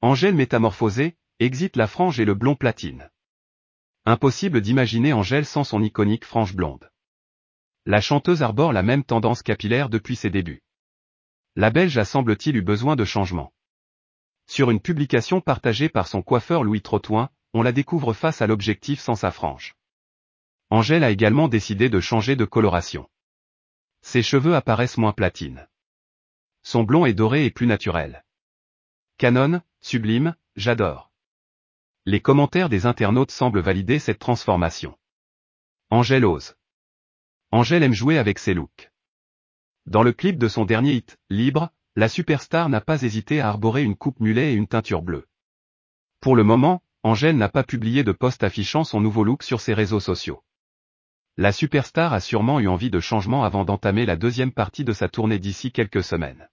Angèle métamorphosée, exit la frange et le blond platine. Impossible d'imaginer Angèle sans son iconique frange blonde. La chanteuse arbore la même tendance capillaire depuis ses débuts. La Belge a semble-t-il eu besoin de changement. Sur une publication partagée par son coiffeur Louis Trottoin, on la découvre face à l'objectif sans sa frange. Angèle a également décidé de changer de coloration. Ses cheveux apparaissent moins platines. Son blond est doré et plus naturel. Canon, sublime, j'adore. Les commentaires des internautes semblent valider cette transformation. Angèle ose. Angèle aime jouer avec ses looks. Dans le clip de son dernier hit, Libre, la superstar n'a pas hésité à arborer une coupe mulet et une teinture bleue. Pour le moment, Angèle n'a pas publié de post affichant son nouveau look sur ses réseaux sociaux. La superstar a sûrement eu envie de changement avant d'entamer la deuxième partie de sa tournée d'ici quelques semaines.